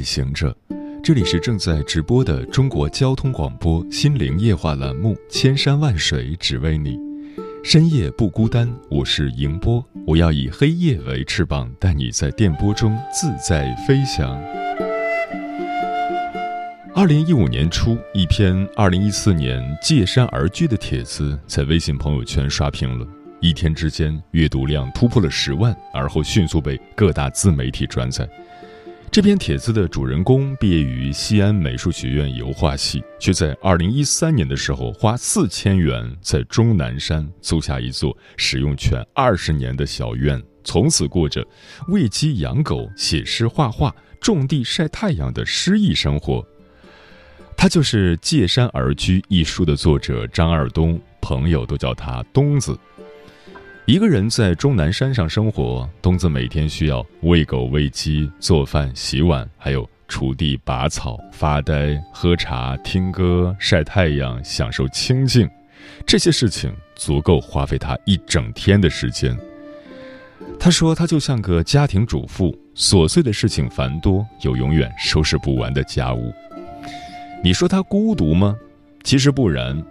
旅行者，这里是正在直播的中国交通广播心灵夜话栏目《千山万水只为你》，深夜不孤单，我是迎波，我要以黑夜为翅膀，带你在电波中自在飞翔。二零一五年初，一篇二零一四年借山而居的帖子在微信朋友圈刷屏了，一天之间阅读量突破了十万，而后迅速被各大自媒体转载。这篇帖子的主人公毕业于西安美术学院油画系，却在二零一三年的时候花四千元在终南山租下一座使用权二十年的小院，从此过着喂鸡养狗、写诗画画、种地晒太阳的诗意生活。他就是《借山而居》一书的作者张二东，朋友都叫他东子。一个人在终南山上生活，东子每天需要喂狗、喂鸡、做饭、洗碗，还有锄地、拔草、发呆、喝茶、听歌、晒太阳、享受清静，这些事情足够花费他一整天的时间。他说：“他就像个家庭主妇，琐碎的事情繁多，有永远收拾不完的家务。你说他孤独吗？其实不然，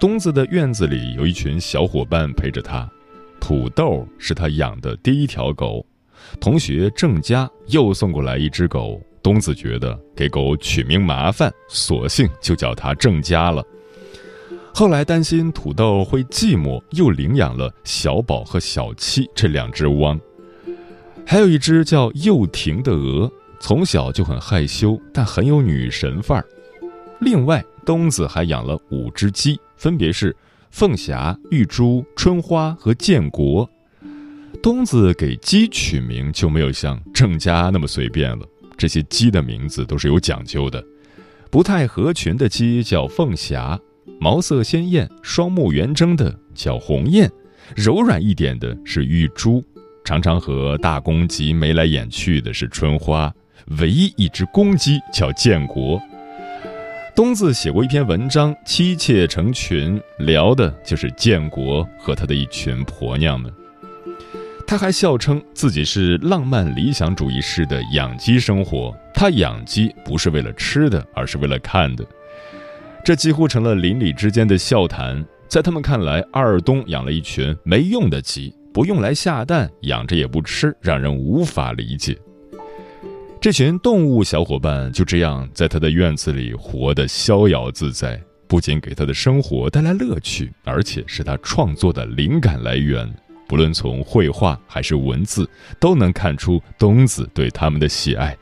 东子的院子里有一群小伙伴陪着他。”土豆是他养的第一条狗，同学郑佳又送过来一只狗。东子觉得给狗取名麻烦，索性就叫它郑佳了。后来担心土豆会寂寞，又领养了小宝和小七这两只汪。还有一只叫幼婷的鹅，从小就很害羞，但很有女神范儿。另外，东子还养了五只鸡，分别是。凤霞、玉珠、春花和建国，东子给鸡取名就没有像郑家那么随便了。这些鸡的名字都是有讲究的，不太合群的鸡叫凤霞，毛色鲜艳、双目圆睁的叫红艳，柔软一点的是玉珠，常常和大公鸡眉来眼去的是春花，唯一一只公鸡叫建国。东子写过一篇文章，妻妾成群，聊的就是建国和他的一群婆娘们。他还笑称自己是浪漫理想主义式的养鸡生活，他养鸡不是为了吃的，而是为了看的。这几乎成了邻里之间的笑谈。在他们看来，二东养了一群没用的鸡，不用来下蛋，养着也不吃，让人无法理解。这群动物小伙伴就这样在他的院子里活得逍遥自在，不仅给他的生活带来乐趣，而且是他创作的灵感来源。不论从绘画还是文字，都能看出东子对他们的喜爱。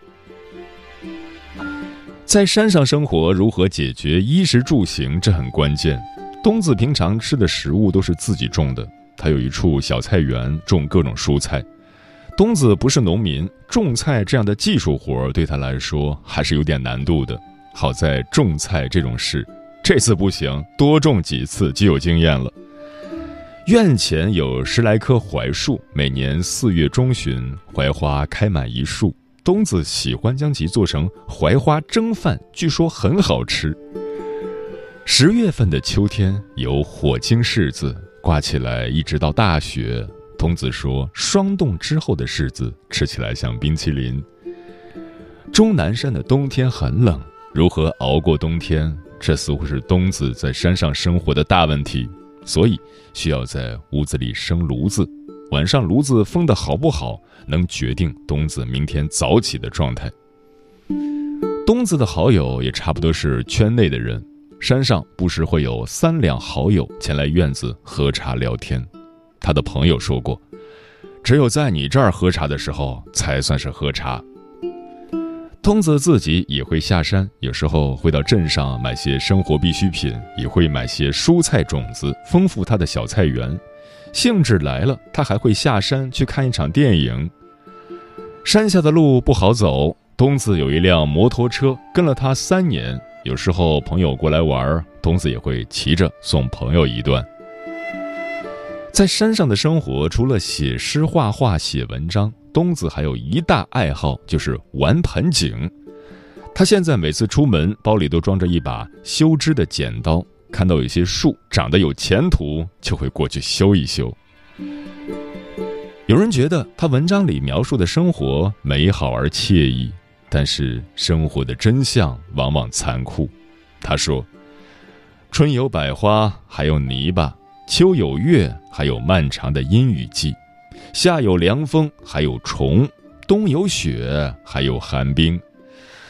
在山上生活，如何解决衣食住行，这很关键。东子平常吃的食物都是自己种的，他有一处小菜园，种各种蔬菜。东子不是农民，种菜这样的技术活对他来说还是有点难度的。好在种菜这种事，这次不行，多种几次就有经验了。院前有十来棵槐树，每年四月中旬，槐花开满一树。东子喜欢将其做成槐花蒸饭，据说很好吃。十月份的秋天，有火晶柿子挂起来，一直到大雪。童子说：“霜冻之后的柿子吃起来像冰淇淋。”终南山的冬天很冷，如何熬过冬天？这似乎是东子在山上生活的大问题，所以需要在屋子里生炉子。晚上炉子封的好不好，能决定东子明天早起的状态。东子的好友也差不多是圈内的人，山上不时会有三两好友前来院子喝茶聊天。他的朋友说过：“只有在你这儿喝茶的时候，才算是喝茶。”东子自己也会下山，有时候会到镇上买些生活必需品，也会买些蔬菜种子，丰富他的小菜园。兴致来了，他还会下山去看一场电影。山下的路不好走，东子有一辆摩托车，跟了他三年。有时候朋友过来玩，东子也会骑着送朋友一段。在山上的生活，除了写诗、画画、写文章，东子还有一大爱好就是玩盆景。他现在每次出门，包里都装着一把修枝的剪刀，看到有些树长得有前途，就会过去修一修。有人觉得他文章里描述的生活美好而惬意。但是生活的真相往往残酷，他说：“春有百花，还有泥巴；秋有月，还有漫长的阴雨季；夏有凉风，还有虫；冬有雪，还有寒冰。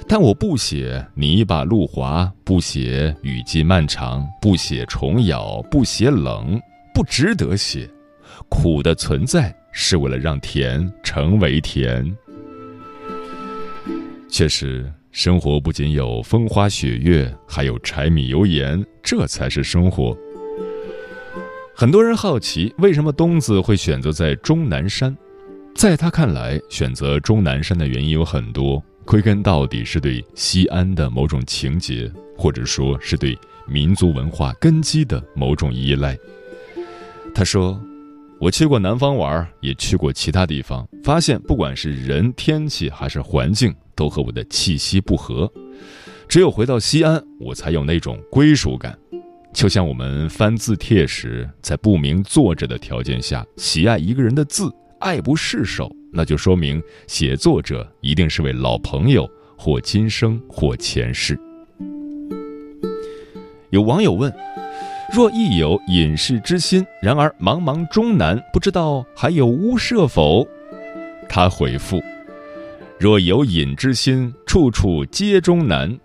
但我不写泥巴路滑，不写雨季漫长，不写虫咬，不写冷，不值得写。苦的存在是为了让甜成为甜。”确实，生活不仅有风花雪月，还有柴米油盐，这才是生活。很多人好奇，为什么东子会选择在终南山？在他看来，选择终南山的原因有很多，归根到底是对西安的某种情结，或者说是对民族文化根基的某种依赖。他说。我去过南方玩，也去过其他地方，发现不管是人、天气还是环境，都和我的气息不合。只有回到西安，我才有那种归属感。就像我们翻字帖时，在不明作者的条件下喜爱一个人的字，爱不释手，那就说明写作者一定是位老朋友，或今生，或前世。有网友问。若亦有隐士之心，然而茫茫终南，不知道还有屋舍否？他回复：若有隐之心，处处皆终南。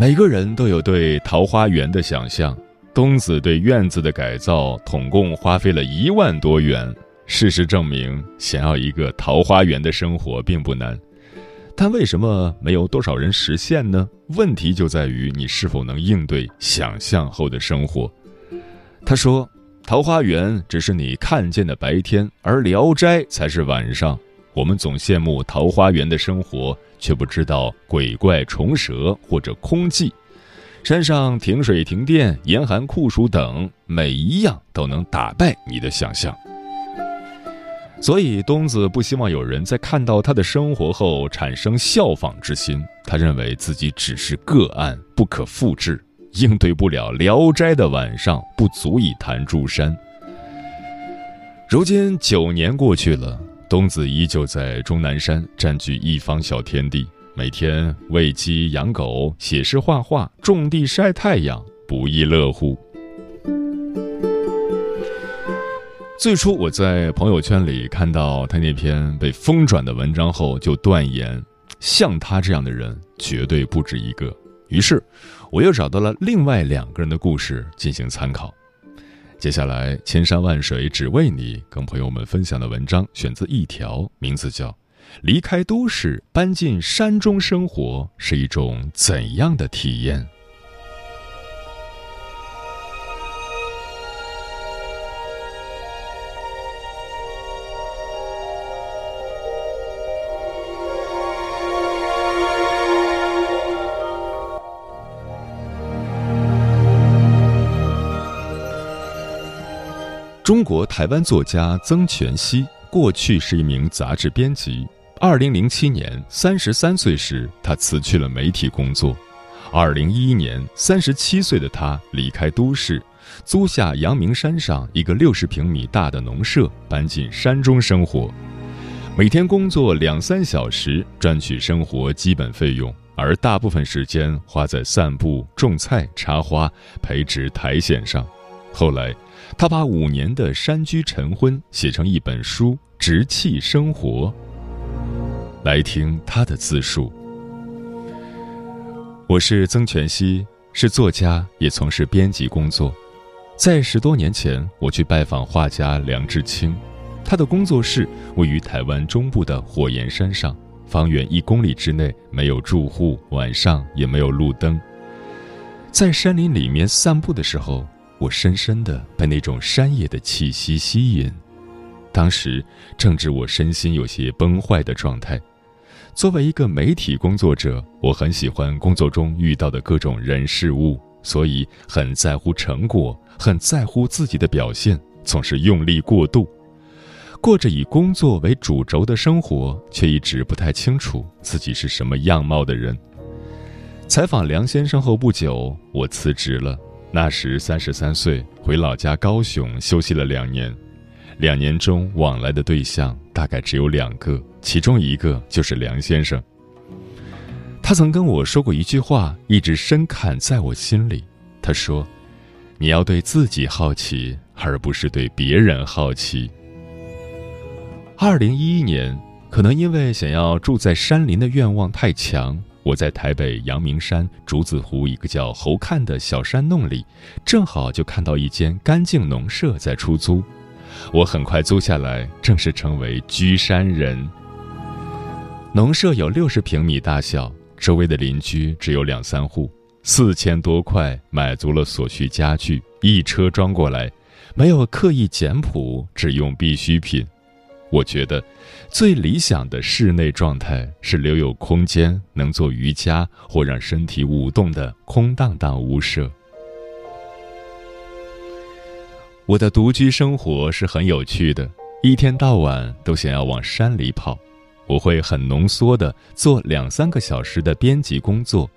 每个人都有对桃花源的想象。东子对院子的改造，统共花费了一万多元。事实证明，想要一个桃花源的生活并不难。但为什么没有多少人实现呢？问题就在于你是否能应对想象后的生活。他说：“桃花源只是你看见的白天，而聊斋才是晚上。我们总羡慕桃花源的生活，却不知道鬼怪、虫蛇或者空寂。山上停水、停电、严寒、酷暑等，每一样都能打败你的想象。”所以，东子不希望有人在看到他的生活后产生效仿之心。他认为自己只是个案，不可复制，应对不了《聊斋》的晚上，不足以谈诸山。如今九年过去了，东子依旧在终南山占据一方小天地，每天喂鸡养狗、写诗画画、种地晒太阳，不亦乐乎。最初我在朋友圈里看到他那篇被疯转的文章后，就断言，像他这样的人绝对不止一个。于是，我又找到了另外两个人的故事进行参考。接下来，千山万水只为你，跟朋友们分享的文章选择一条，名字叫《离开都市，搬进山中生活是一种怎样的体验》。中国台湾作家曾全熙过去是一名杂志编辑。二零零七年，三十三岁时，他辞去了媒体工作。二零一一年，三十七岁的他离开都市，租下阳明山上一个六十平米大的农舍，搬进山中生活。每天工作两三小时，赚取生活基本费用，而大部分时间花在散步、种菜、插花、培植苔藓上。后来。他把五年的山居晨昏写成一本书《直气生活》。来听他的自述。我是曾全熙，是作家，也从事编辑工作。在十多年前，我去拜访画家梁志清，他的工作室位于台湾中部的火焰山上，方圆一公里之内没有住户，晚上也没有路灯。在山林里面散步的时候。我深深的被那种山野的气息吸引，当时正值我身心有些崩坏的状态。作为一个媒体工作者，我很喜欢工作中遇到的各种人事物，所以很在乎成果，很在乎自己的表现，总是用力过度，过着以工作为主轴的生活，却一直不太清楚自己是什么样貌的人。采访梁先生后不久，我辞职了，那时三十三岁，回老家高雄休息了两年。两年中往来的对象大概只有两个，其中一个就是梁先生。他曾跟我说过一句话，一直深刻在我心里。他说：“你要对自己好奇，而不是对别人好奇。”二零一一年，可能因为想要住在山林的愿望太强，我在台北阳明山竹子湖一个叫猴看的小山洞里，正好就看到一间干净农舍在出租。我很快租下来，正式成为居山人。农舍有六十平米大小，周围的邻居只有两三户。四千多块买足了所需家具，一车装过来，没有刻意简朴，只用必需品。我觉得，最理想的室内状态是留有空间，能做瑜伽或让身体舞动的空荡荡屋舍。我的独居生活是很有趣的，一天到晚都想要往山里跑。我会很浓缩的做两三个小时的编辑工作，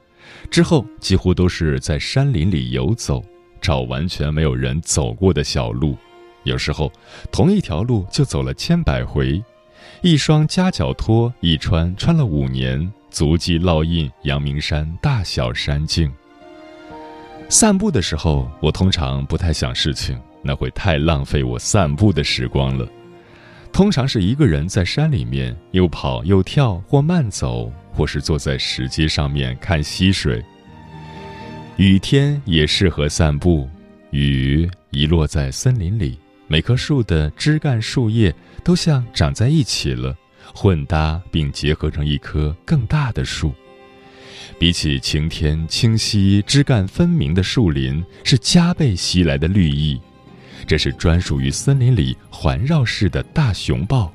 之后几乎都是在山林里游走，找完全没有人走过的小路。有时候，同一条路就走了千百回，一双夹脚拖一穿穿了五年，足迹烙印阳明山大小山径。散步的时候，我通常不太想事情。那会太浪费我散步的时光了。通常是一个人在山里面又跑又跳，或慢走，或是坐在石阶上面看溪水。雨天也适合散步，雨一落在森林里，每棵树的枝干树叶都像长在一起了，混搭并结合成一棵更大的树。比起晴天清晰、枝干分明的树林，是加倍袭来的绿意。这是专属于森林里环绕式的大熊抱。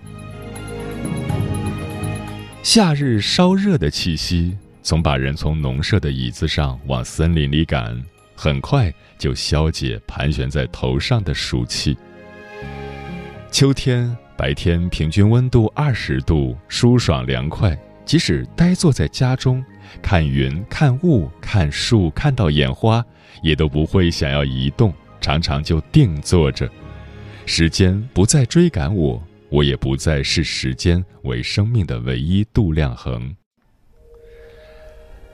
夏日烧热的气息总把人从农舍的椅子上往森林里赶，很快就消解盘旋在头上的暑气。秋天白天平均温度二十度，舒爽凉快，即使呆坐在家中，看云、看雾、看树，看到眼花，也都不会想要移动。常常就定坐着，时间不再追赶我，我也不再视时间为生命的唯一度量衡。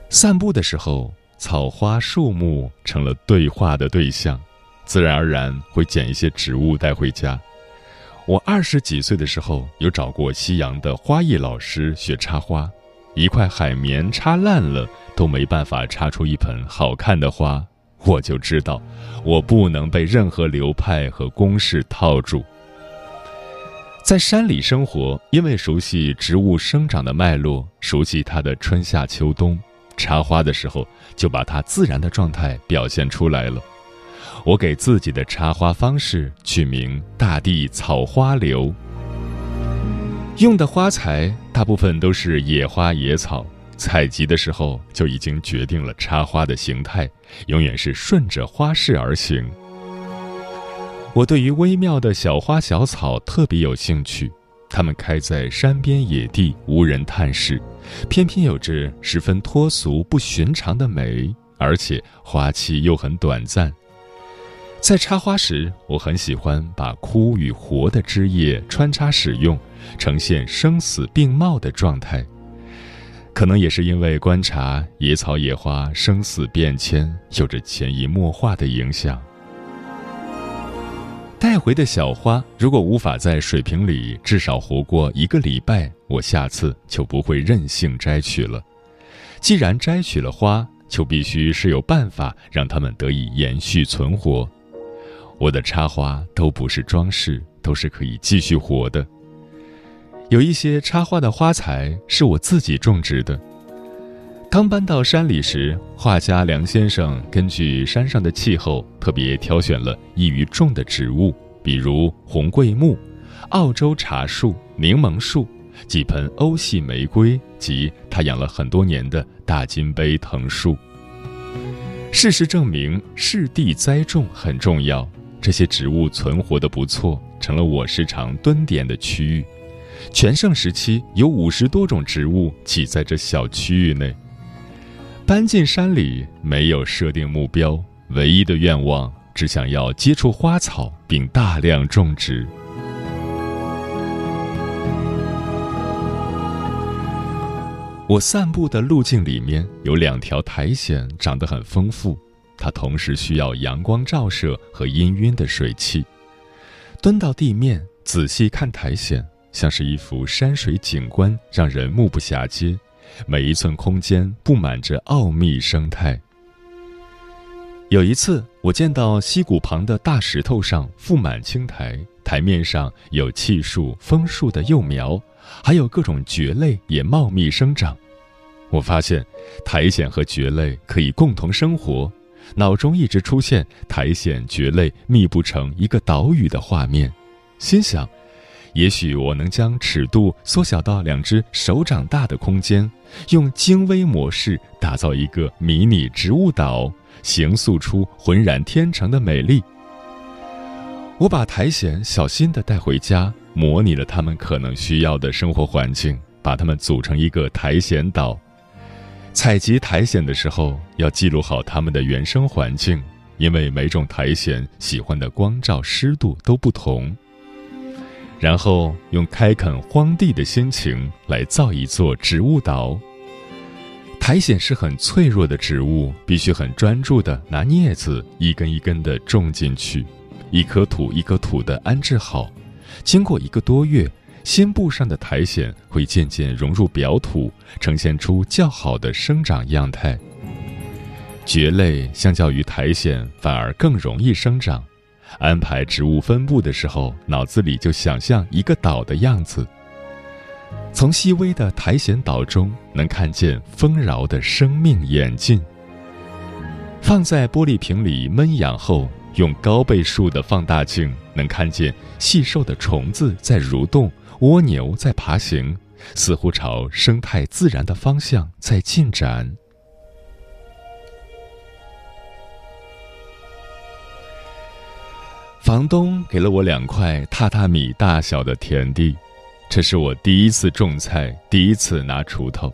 散步的时候，草花树木成了对话的对象，自然而然会捡一些植物带回家。我二十几岁的时候，有找过西洋的花艺老师学插花，一块海绵插烂了都没办法插出一盆好看的花。我就知道，我不能被任何流派和公式套住。在山里生活，因为熟悉植物生长的脉络，熟悉它的春夏秋冬，插花的时候就把它自然的状态表现出来了。我给自己的插花方式取名“大地草花流”，用的花材大部分都是野花野草。采集的时候就已经决定了插花的形态，永远是顺着花势而行。我对于微妙的小花小草特别有兴趣，它们开在山边野地，无人探视，偏偏有着十分脱俗不寻常的美，而且花期又很短暂。在插花时，我很喜欢把枯与活的枝叶穿插使用，呈现生死并茂的状态。可能也是因为观察野草野花生死变迁，有着潜移默化的影响。带回的小花如果无法在水瓶里至少活过一个礼拜，我下次就不会任性摘取了。既然摘取了花，就必须是有办法让它们得以延续存活。我的插花都不是装饰，都是可以继续活的。有一些插花的花材是我自己种植的。刚搬到山里时，画家梁先生根据山上的气候，特别挑选了易于种的植物，比如红桂木、澳洲茶树、柠檬树，几盆欧系玫瑰及他养了很多年的大金杯藤树。事实证明，适地栽种很重要。这些植物存活的不错，成了我时常蹲点的区域。全盛时期有五十多种植物挤在这小区域内。搬进山里，没有设定目标，唯一的愿望只想要接触花草，并大量种植。我散步的路径里面有两条苔藓，长得很丰富。它同时需要阳光照射和氤氲的水汽。蹲到地面仔细看苔藓，像是一幅山水景观，让人目不暇接。每一寸空间布满着奥秘生态。有一次，我见到溪谷旁的大石头上覆满青苔，台面上有气树、枫树的幼苗，还有各种蕨类也茂密生长。我发现，苔藓和蕨类可以共同生活，脑中一直出现苔藓、蕨类密布成一个岛屿的画面，心想。也许我能将尺度缩小到两只手掌大的空间，用精微模式打造一个迷你植物岛，形塑出浑然天成的美丽。我把苔藓小心地带回家，模拟了它们可能需要的生活环境，把它们组成一个苔藓岛。采集苔藓的时候，要记录好它们的原生环境，因为每种苔藓喜欢的光照、湿度都不同。然后用开垦荒地的心情来造一座植物岛。苔藓是很脆弱的植物，必须很专注地拿镊子一根一根地种进去，一颗土一颗土地安置好。经过一个多月，新布上的苔藓会渐渐融入表土，呈现出较好的生长样态。蕨类相较于苔藓反而更容易生长。安排植物分布的时候，脑子里就想象一个岛的样子。从细微的苔藓岛中，能看见丰饶的生命演进。放在玻璃瓶里闷养后，用高倍数的放大镜，能看见细瘦的虫子在蠕动，蜗牛在爬行，似乎朝生态自然的方向在进展。房东给了我两块榻榻米大小的田地，这是我第一次种菜，第一次拿锄头。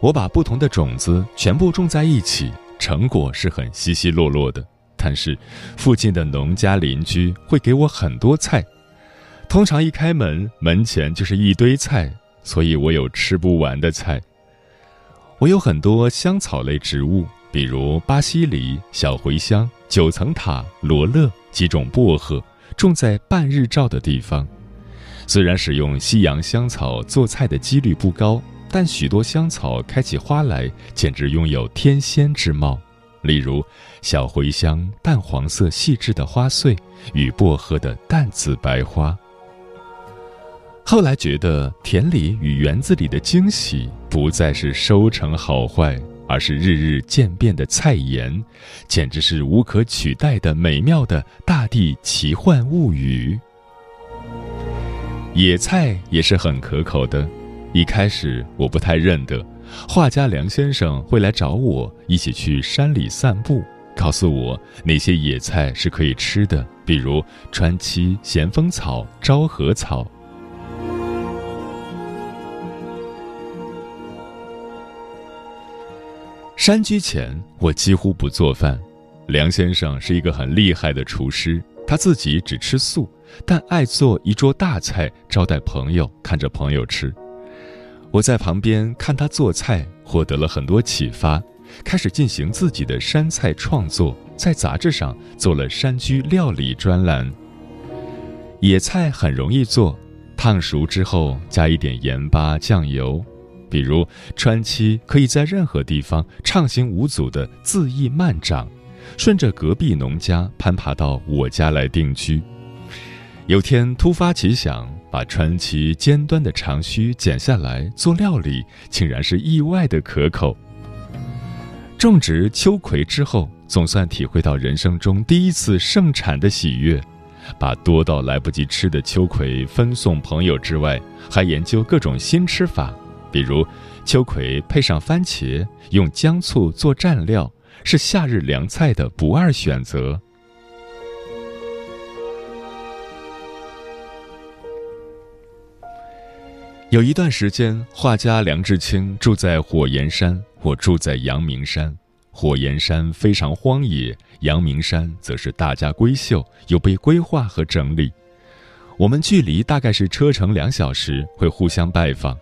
我把不同的种子全部种在一起，成果是很稀稀落落的。但是，附近的农家邻居会给我很多菜，通常一开门，门前就是一堆菜，所以我有吃不完的菜。我有很多香草类植物，比如巴西梨、小茴香、九层塔、罗勒。几种薄荷种在半日照的地方，虽然使用西洋香草做菜的几率不高，但许多香草开起花来简直拥有天仙之貌。例如，小茴香淡黄色细致的花穗与薄荷的淡紫白花。后来觉得田里与园子里的惊喜不再是收成好坏。而是日日渐变的菜颜，简直是无可取代的美妙的大地奇幻物语。野菜也是很可口的，一开始我不太认得，画家梁先生会来找我一起去山里散步，告诉我哪些野菜是可以吃的，比如川七、咸丰草、昭和草。山居前，我几乎不做饭。梁先生是一个很厉害的厨师，他自己只吃素，但爱做一桌大菜招待朋友，看着朋友吃。我在旁边看他做菜，获得了很多启发，开始进行自己的山菜创作，在杂志上做了山居料理专栏。野菜很容易做，烫熟之后加一点盐巴、酱油。比如川七可以在任何地方畅行无阻的恣意慢长，顺着隔壁农家攀爬到我家来定居。有天突发奇想，把川崎尖端的长须剪下来做料理，竟然是意外的可口。种植秋葵之后，总算体会到人生中第一次盛产的喜悦。把多到来不及吃的秋葵分送朋友之外，还研究各种新吃法，比如秋葵配上番茄，用姜醋做蘸料，是夏日凉菜的不二选择。有一段时间，画家梁志清住在火焰山，我住在阳明山。火焰山非常荒野，阳明山则是大家闺秀，有被规划和整理。我们距离大概是车程两小时，会互相拜访，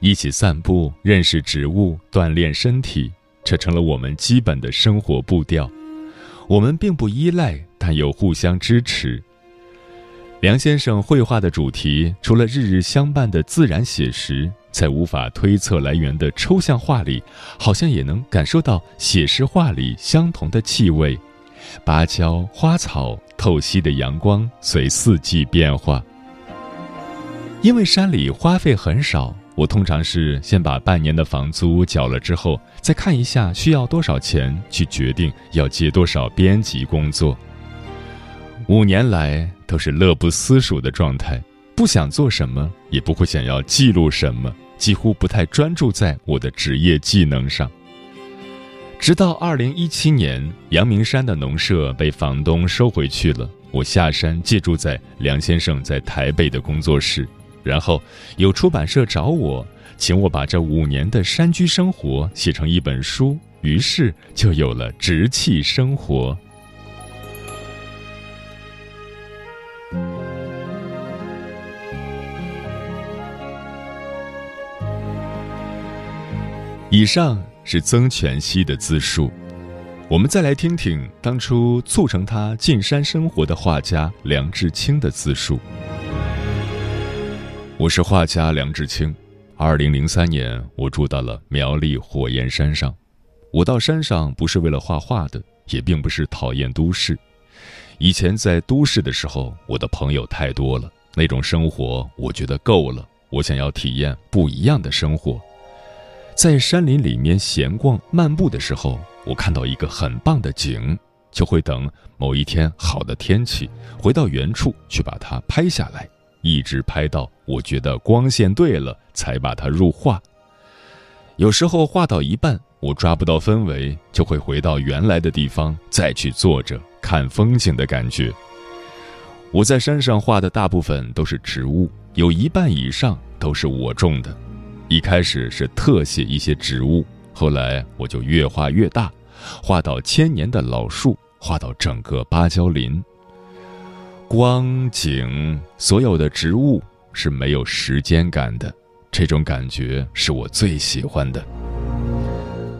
一起散步，认识植物，锻炼身体，这成了我们基本的生活步调。我们并不依赖，但又互相支持。梁先生绘画的主题，除了日日相伴的自然写实，在无法推测来源的抽象画里，好像也能感受到写实画里相同的气味：芭蕉、花草、透析的阳光，随四季变化。因为山里花费很少，我通常是先把半年的房租缴了之后，再看一下需要多少钱，去决定要接多少编辑工作。五年来。都是乐不思蜀的状态，不想做什么，也不会想要记录什么，几乎不太专注在我的职业技能上。直到二零一七年，阳明山的农舍被房东收回去了，我下山借住在梁先生在台北的工作室，然后有出版社找我，请我把这五年的山居生活写成一本书，于是就有了《直气生活》。以上是曾全熙的自述，我们再来听听当初促成他进山生活的画家梁志清的自述。我是画家梁志清，二零零三年我住到了苗栗火焰山上。我到山上不是为了画画的，也并不是讨厌都市。以前在都市的时候，我的朋友太多了，那种生活我觉得够了。我想要体验不一样的生活。在山林里面闲逛漫步的时候，我看到一个很棒的景，就会等某一天好的天气，回到原处去把它拍下来，一直拍到我觉得光线对了，才把它入画。有时候画到一半，我抓不到氛围，就会回到原来的地方，再去坐着看风景的感觉。我在山上画的大部分都是植物，有一半以上都是我种的。一开始是特写一些植物，后来我就越画越大，画到千年的老树，画到整个芭蕉林。光景，所有的植物是没有时间感的，这种感觉是我最喜欢的。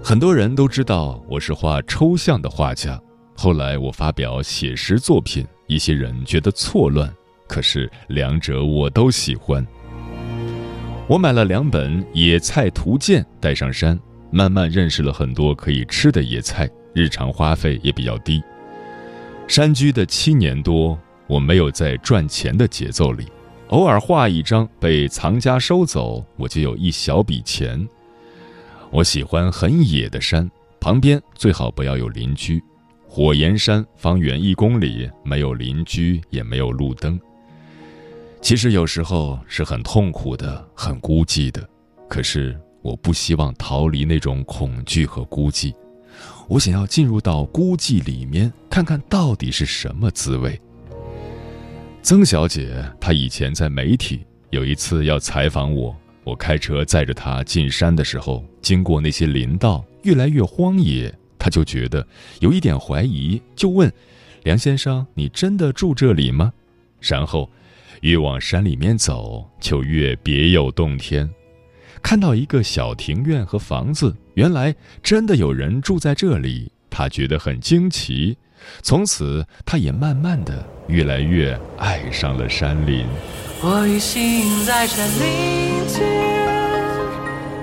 很多人都知道我是画抽象的画家，后来我发表写实作品，一些人觉得错乱，可是两者我都喜欢。我买了两本《野菜图鉴》，带上山，慢慢认识了很多可以吃的野菜，日常花费也比较低。山居的七年多，我没有在赚钱的节奏里，偶尔画一张被藏家收走，我就有一小笔钱。我喜欢很野的山，旁边最好不要有邻居。火焰山方圆一公里没有邻居，也没有路灯。其实有时候是很痛苦的，很孤寂的。可是我不希望逃离那种恐惧和孤寂，我想要进入到孤寂里面，看看到底是什么滋味。曾小姐她以前在媒体，有一次要采访我，我开车载着她进山的时候，经过那些林道，越来越荒野，她就觉得有一点怀疑，就问梁先生：“你真的住这里吗？”然后。越往山里面走，就越别有洞天。看到一个小庭院和房子，原来真的有人住在这里，他觉得很惊奇。从此，他也慢慢的越来越爱上了山林。我一心在山林间，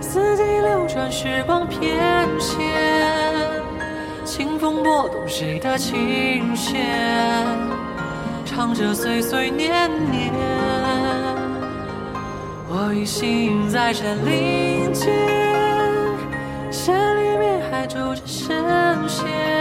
四季流转，时光翩跹，清风拨动谁的琴弦。唱着岁岁年年，我一心在山林间，山里面还住着神仙。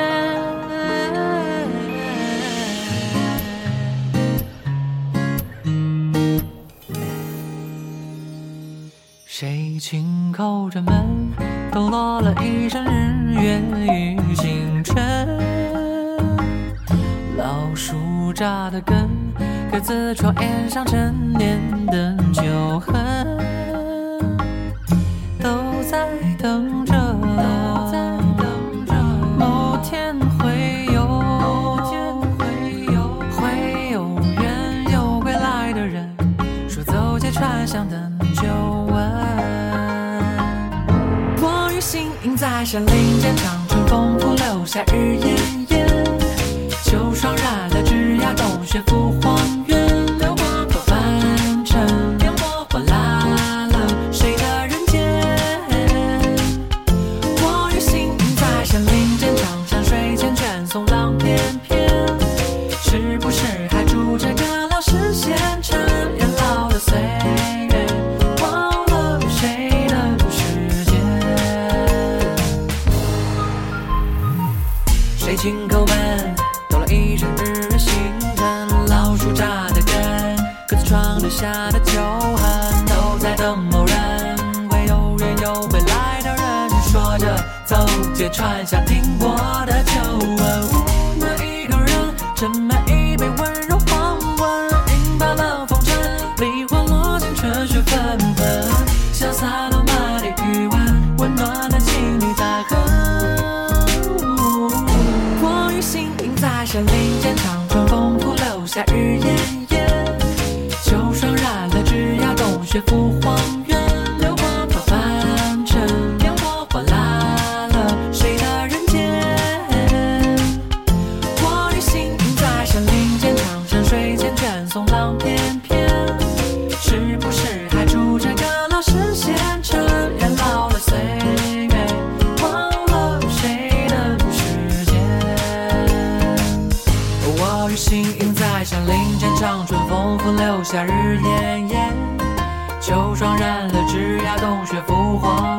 轻叩着门，抖落了一身日月与星辰。老树扎的根，各子窗檐上沉淀的旧痕。都在等着，都在等着。某天会有，会有，会有缘，有归来的人。说走街串巷的。山林间长春风拂柳下日夜下的旧痕都在等某人，会有缘有未来的人说着，走街串巷听过的旧闻，那一个人真美。夏日炎炎，秋霜染了枝桠，冬雪覆黄。